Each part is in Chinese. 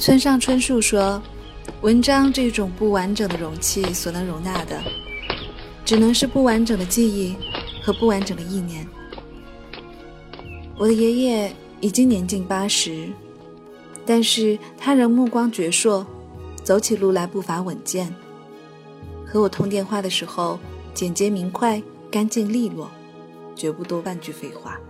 村上春树说：“文章这种不完整的容器所能容纳的，只能是不完整的记忆和不完整的意念。”我的爷爷已经年近八十，但是他仍目光矍铄，走起路来步伐稳健。和我通电话的时候，简洁明快、干净利落，绝不多半句废话。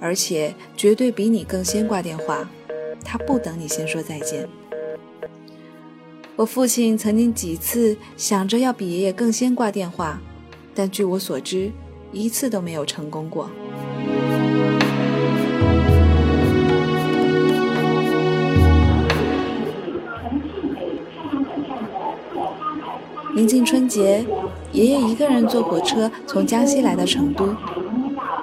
而且绝对比你更先挂电话，他不等你先说再见。我父亲曾经几次想着要比爷爷更先挂电话，但据我所知，一次都没有成功过。临近春节，爷爷一个人坐火车从江西来到成都。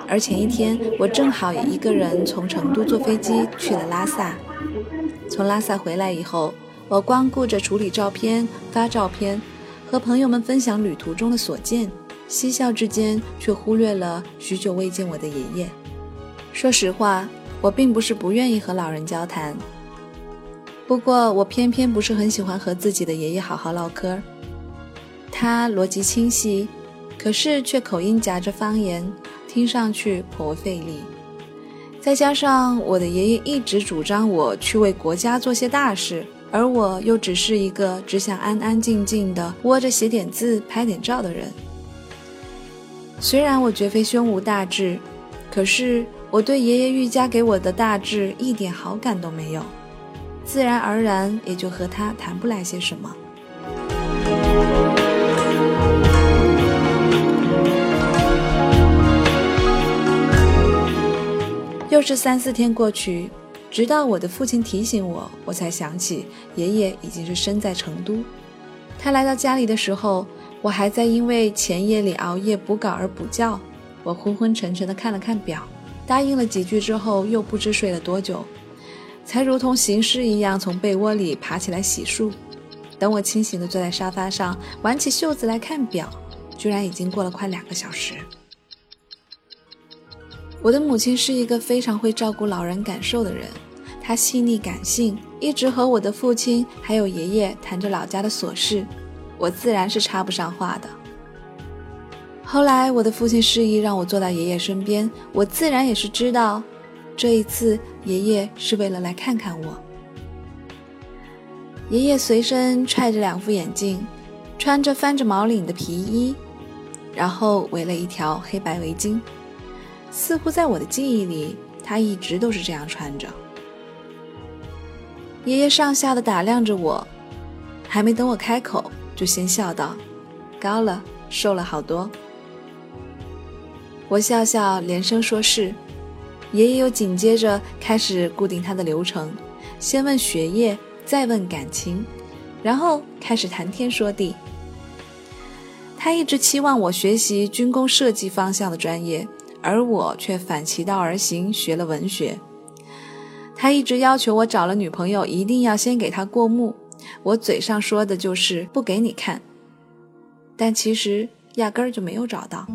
而前一天，我正好也一个人从成都坐飞机去了拉萨。从拉萨回来以后，我光顾着处理照片、发照片，和朋友们分享旅途中的所见，嬉笑之间却忽略了许久未见我的爷爷。说实话，我并不是不愿意和老人交谈，不过我偏偏不是很喜欢和自己的爷爷好好唠嗑。他逻辑清晰，可是却口音夹着方言。听上去颇费力，再加上我的爷爷一直主张我去为国家做些大事，而我又只是一个只想安安静静的窝着写点字、拍点照的人。虽然我绝非胸无大志，可是我对爷爷愈加给我的大志一点好感都没有，自然而然也就和他谈不来些什么。又是三四天过去，直到我的父亲提醒我，我才想起爷爷已经是身在成都。他来到家里的时候，我还在因为前夜里熬夜补稿而补觉。我昏昏沉沉地看了看表，答应了几句之后，又不知睡了多久，才如同行尸一样从被窝里爬起来洗漱。等我清醒地坐在沙发上，挽起袖子来看表，居然已经过了快两个小时。我的母亲是一个非常会照顾老人感受的人，她细腻感性，一直和我的父亲还有爷爷谈着老家的琐事，我自然是插不上话的。后来我的父亲示意让我坐到爷爷身边，我自然也是知道，这一次爷爷是为了来看看我。爷爷随身揣着两副眼镜，穿着翻着毛领的皮衣，然后围了一条黑白围巾。似乎在我的记忆里，他一直都是这样穿着。爷爷上下的打量着我，还没等我开口，就先笑道：“高了，瘦了好多。”我笑笑，连声说是。爷爷又紧接着开始固定他的流程，先问学业，再问感情，然后开始谈天说地。他一直期望我学习军工设计方向的专业。而我却反其道而行，学了文学。他一直要求我找了女朋友，一定要先给他过目。我嘴上说的就是不给你看，但其实压根儿就没有找到。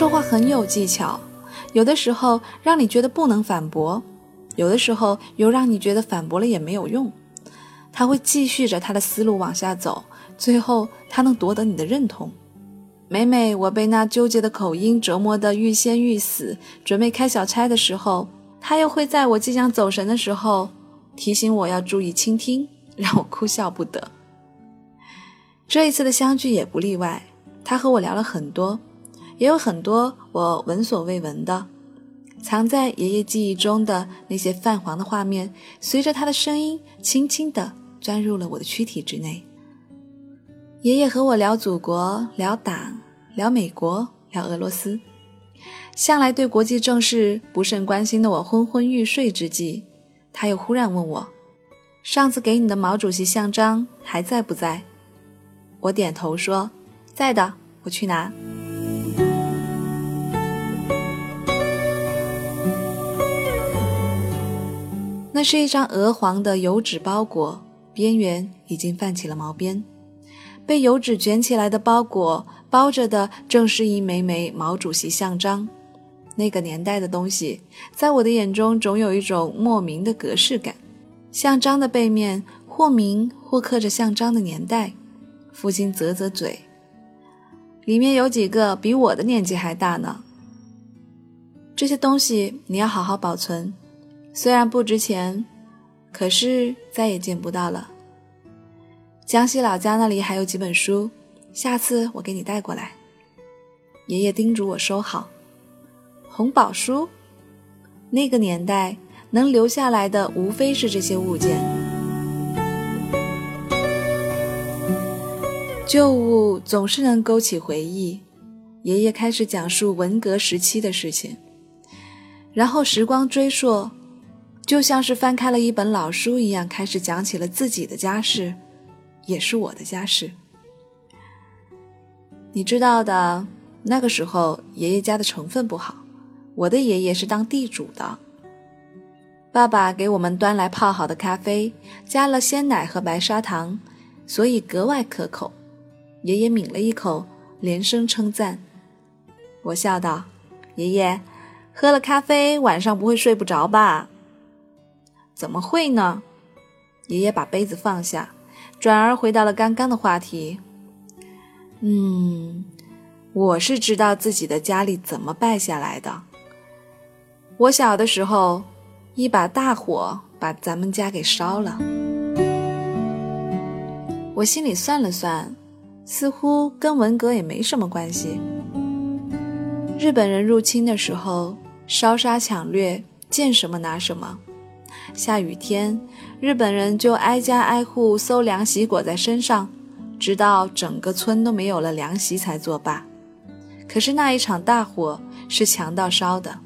说话很有技巧，有的时候让你觉得不能反驳，有的时候又让你觉得反驳了也没有用。他会继续着他的思路往下走，最后他能夺得你的认同。每每我被那纠结的口音折磨得欲仙欲死，准备开小差的时候，他又会在我即将走神的时候提醒我要注意倾听，让我哭笑不得。这一次的相聚也不例外，他和我聊了很多。也有很多我闻所未闻的，藏在爷爷记忆中的那些泛黄的画面，随着他的声音轻轻地钻入了我的躯体之内。爷爷和我聊祖国，聊党，聊美国，聊俄罗斯。向来对国际政事不甚关心的我昏昏欲睡之际，他又忽然问我：“上次给你的毛主席像章还在不在？”我点头说：“在的，我去拿。”那是一张鹅黄的油纸包裹，边缘已经泛起了毛边。被油纸卷起来的包裹包着的，正是一枚枚毛主席像章。那个年代的东西，在我的眼中总有一种莫名的格式感。像章的背面，或明或刻着像章的年代。父亲啧啧嘴，里面有几个比我的年纪还大呢。这些东西你要好好保存。虽然不值钱，可是再也见不到了。江西老家那里还有几本书，下次我给你带过来。爷爷叮嘱我收好。红宝书，那个年代能留下来的无非是这些物件。旧物总是能勾起回忆。爷爷开始讲述文革时期的事情，然后时光追溯。就像是翻开了一本老书一样，开始讲起了自己的家事，也是我的家事。你知道的，那个时候爷爷家的成分不好，我的爷爷是当地主的。爸爸给我们端来泡好的咖啡，加了鲜奶和白砂糖，所以格外可口。爷爷抿了一口，连声称赞。我笑道：“爷爷，喝了咖啡晚上不会睡不着吧？”怎么会呢？爷爷把杯子放下，转而回到了刚刚的话题。嗯，我是知道自己的家里怎么败下来的。我小的时候，一把大火把咱们家给烧了。我心里算了算，似乎跟文革也没什么关系。日本人入侵的时候，烧杀抢掠，见什么拿什么。下雨天，日本人就挨家挨户搜凉席裹在身上，直到整个村都没有了凉席才作罢。可是那一场大火是强盗烧的，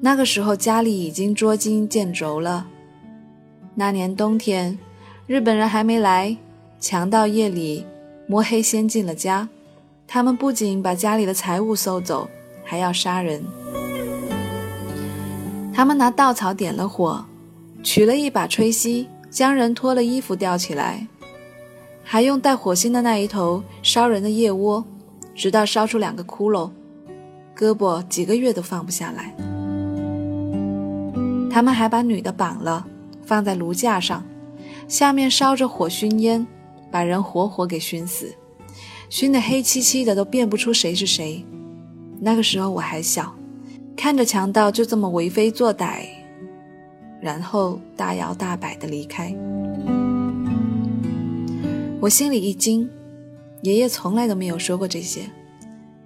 那个时候家里已经捉襟见肘了。那年冬天，日本人还没来，强盗夜里摸黑先进了家，他们不仅把家里的财物搜走，还要杀人。他们拿稻草点了火，取了一把吹熄，将人脱了衣服吊起来，还用带火星的那一头烧人的腋窝，直到烧出两个窟窿，胳膊几个月都放不下来。他们还把女的绑了，放在炉架上，下面烧着火熏烟，把人活活给熏死，熏得黑漆漆的，都辨不出谁是谁。那个时候我还小。看着强盗就这么为非作歹，然后大摇大摆的离开，我心里一惊。爷爷从来都没有说过这些，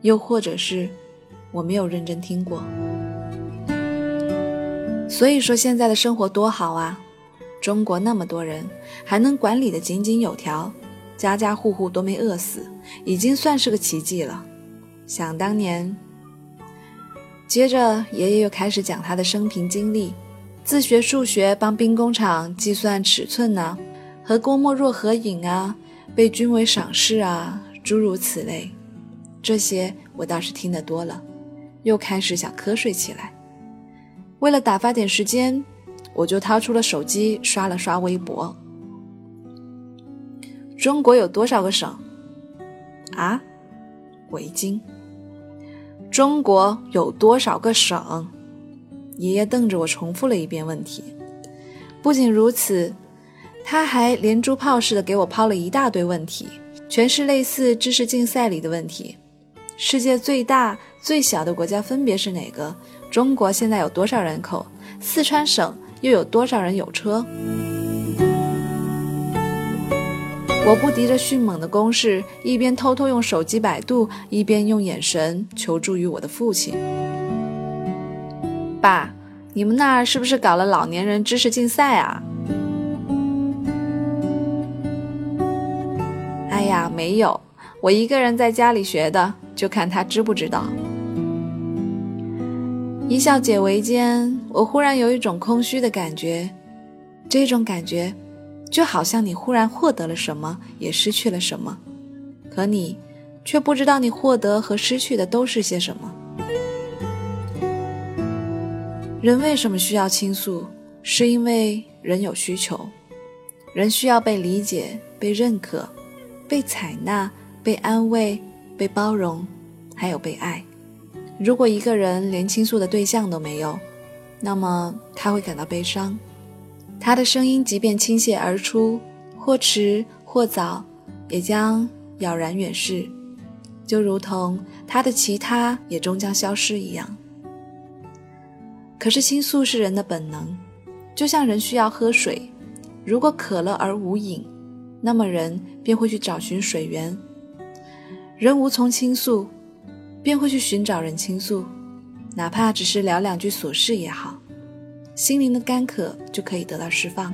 又或者是我没有认真听过。所以说现在的生活多好啊！中国那么多人，还能管理的井井有条，家家户户都没饿死，已经算是个奇迹了。想当年。接着，爷爷又开始讲他的生平经历，自学数学，帮兵工厂计算尺寸呢，和郭沫若合影啊，被军委赏识啊，诸如此类。这些我倒是听得多了，又开始想瞌睡起来。为了打发点时间，我就掏出了手机刷了刷微博。中国有多少个省？啊，我一惊。中国有多少个省？爷爷瞪着我，重复了一遍问题。不仅如此，他还连珠炮似的给我抛了一大堆问题，全是类似知识竞赛里的问题。世界最大、最小的国家分别是哪个？中国现在有多少人口？四川省又有多少人有车？我不敌着迅猛的攻势，一边偷偷用手机百度，一边用眼神求助于我的父亲。爸，你们那儿是不是搞了老年人知识竞赛啊？哎呀，没有，我一个人在家里学的，就看他知不知道。一笑解围间，我忽然有一种空虚的感觉，这种感觉就好像你忽然获得了什么，也失去了什么，可你却不知道你获得和失去的都是些什么。人为什么需要倾诉？是因为人有需求，人需要被理解、被认可、被采纳、被安慰、被包容，还有被爱。如果一个人连倾诉的对象都没有，那么他会感到悲伤。他的声音即便倾泻而出，或迟或早，也将杳然远逝，就如同他的其他也终将消失一样。可是倾诉是人的本能，就像人需要喝水，如果渴了而无饮，那么人便会去找寻水源。人无从倾诉。便会去寻找人倾诉，哪怕只是聊两句琐事也好，心灵的干渴就可以得到释放。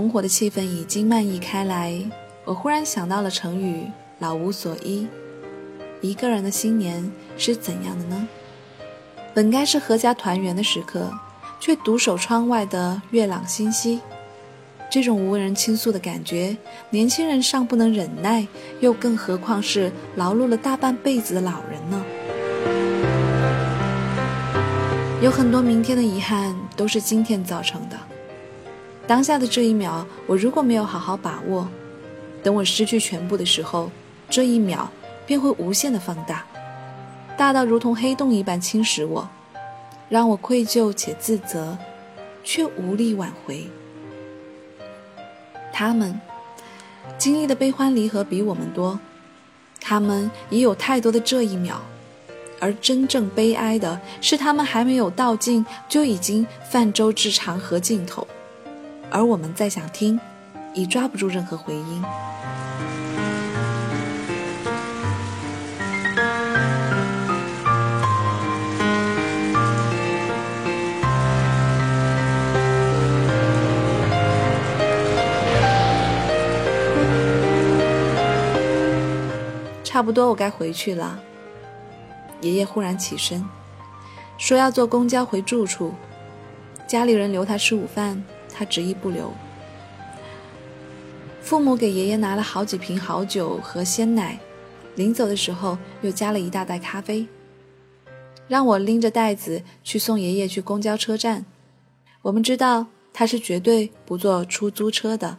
红火的气氛已经漫溢开来，我忽然想到了成语“老无所依”。一个人的新年是怎样的呢？本该是阖家团圆的时刻，却独守窗外的月朗星稀。这种无人倾诉的感觉，年轻人尚不能忍耐，又更何况是劳碌了大半辈子的老人呢？有很多明天的遗憾，都是今天造成的。当下的这一秒，我如果没有好好把握，等我失去全部的时候，这一秒便会无限的放大，大到如同黑洞一般侵蚀我，让我愧疚且自责，却无力挽回。他们经历的悲欢离合比我们多，他们也有太多的这一秒，而真正悲哀的是，他们还没有到尽，就已经泛舟至长河尽头。而我们再想听，已抓不住任何回音。差不多，我该回去了。爷爷忽然起身，说要坐公交回住处，家里人留他吃午饭。他执意不留。父母给爷爷拿了好几瓶好酒和鲜奶，临走的时候又加了一大袋咖啡，让我拎着袋子去送爷爷去公交车站。我们知道他是绝对不坐出租车的，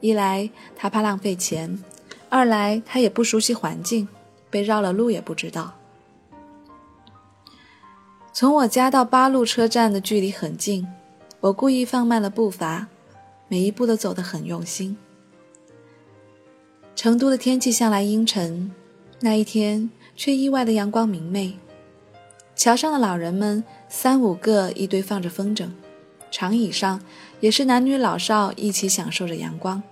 一来他怕浪费钱，二来他也不熟悉环境，被绕了路也不知道。从我家到八路车站的距离很近。我故意放慢了步伐，每一步都走得很用心。成都的天气向来阴沉，那一天却意外的阳光明媚。桥上的老人们三五个一堆放着风筝，长椅上也是男女老少一起享受着阳光。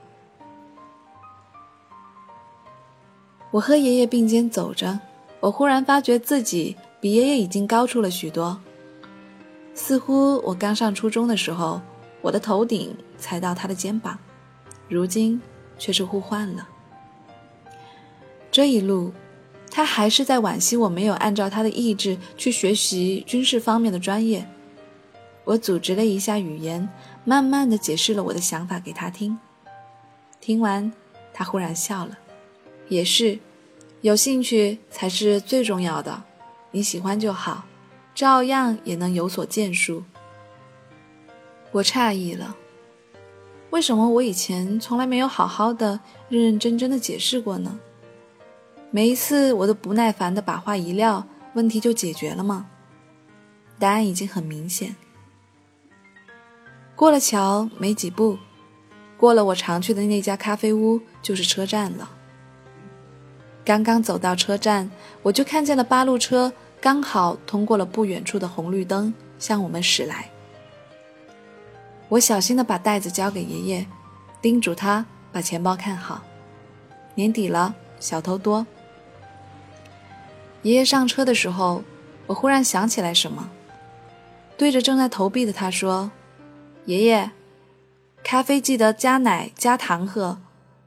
我和爷爷并肩走着，我忽然发觉自己比爷爷已经高出了许多。似乎我刚上初中的时候，我的头顶才到他的肩膀，如今却是互换了。这一路，他还是在惋惜我没有按照他的意志去学习军事方面的专业。我组织了一下语言，慢慢的解释了我的想法给他听。听完，他忽然笑了。也是，有兴趣才是最重要的，你喜欢就好。照样也能有所建树。我诧异了，为什么我以前从来没有好好的、认认真真的解释过呢？每一次我都不耐烦的把话一撂，问题就解决了吗？答案已经很明显。过了桥没几步，过了我常去的那家咖啡屋，就是车站了。刚刚走到车站，我就看见了八路车，刚好通过了不远处的红绿灯，向我们驶来。我小心地把袋子交给爷爷，叮嘱他把钱包看好。年底了，小偷多。爷爷上车的时候，我忽然想起来什么，对着正在投币的他说：“爷爷，咖啡记得加奶加糖喝，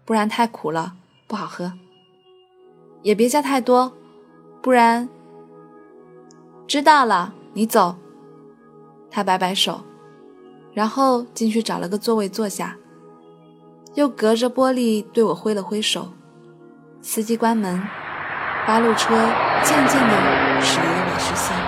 不然太苦了，不好喝。也别加太多，不然……知道了，你走。”他摆摆手。然后进去找了个座位坐下，又隔着玻璃对我挥了挥手。司机关门，八路车渐渐地驶离了我视线。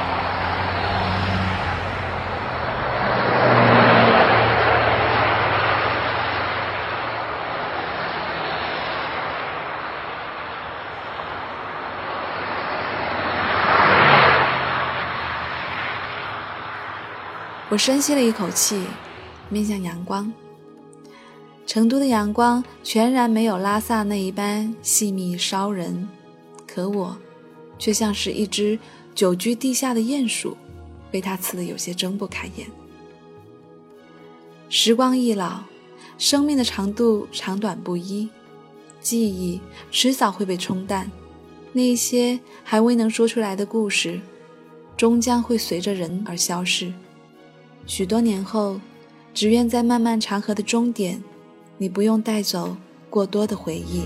我深吸了一口气，面向阳光。成都的阳光全然没有拉萨那一般细密烧人，可我，却像是一只久居地下的鼹鼠，被它刺得有些睁不开眼。时光易老，生命的长度长短不一，记忆迟早会被冲淡，那些还未能说出来的故事，终将会随着人而消逝。许多年后，只愿在漫漫长河的终点，你不用带走过多的回忆。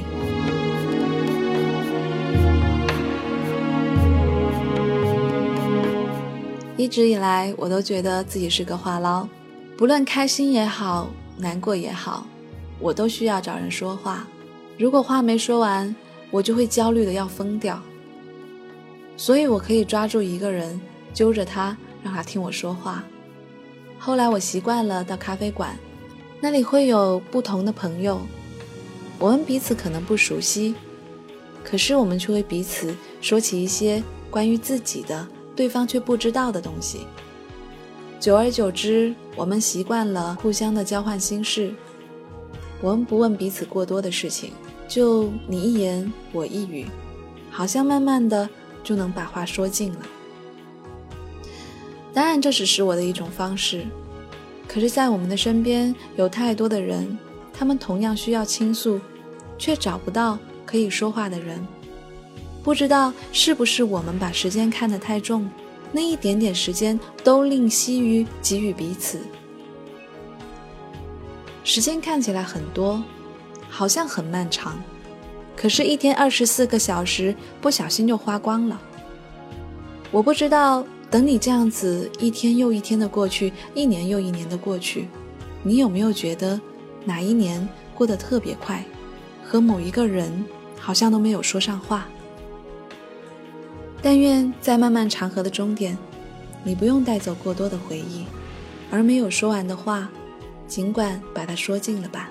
一直以来，我都觉得自己是个话唠，不论开心也好，难过也好，我都需要找人说话。如果话没说完，我就会焦虑的要疯掉。所以我可以抓住一个人，揪着他，让他听我说话。后来我习惯了到咖啡馆，那里会有不同的朋友，我们彼此可能不熟悉，可是我们却会彼此说起一些关于自己的、对方却不知道的东西。久而久之，我们习惯了互相的交换心事，我们不问彼此过多的事情，就你一言我一语，好像慢慢的就能把话说尽了。当然，这只是我的一种方式。可是，在我们的身边有太多的人，他们同样需要倾诉，却找不到可以说话的人。不知道是不是我们把时间看得太重，那一点点时间都吝惜于给予彼此。时间看起来很多，好像很漫长，可是，一天二十四个小时，不小心就花光了。我不知道。等你这样子一天又一天的过去，一年又一年的过去，你有没有觉得哪一年过得特别快，和某一个人好像都没有说上话？但愿在漫漫长河的终点，你不用带走过多的回忆，而没有说完的话，尽管把它说尽了吧。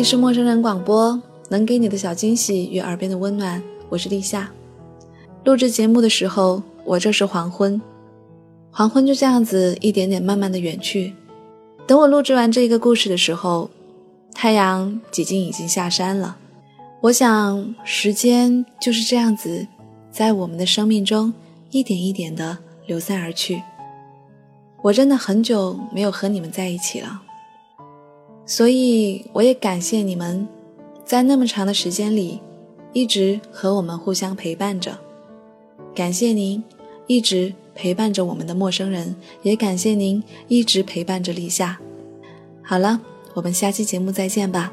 里是陌生人广播，能给你的小惊喜与耳边的温暖，我是立夏。录制节目的时候，我这是黄昏，黄昏就这样子一点点慢慢的远去。等我录制完这个故事的时候，太阳几近已经下山了。我想，时间就是这样子，在我们的生命中一点一点的流散而去。我真的很久没有和你们在一起了。所以，我也感谢你们，在那么长的时间里，一直和我们互相陪伴着。感谢您，一直陪伴着我们的陌生人，也感谢您一直陪伴着立夏。好了，我们下期节目再见吧。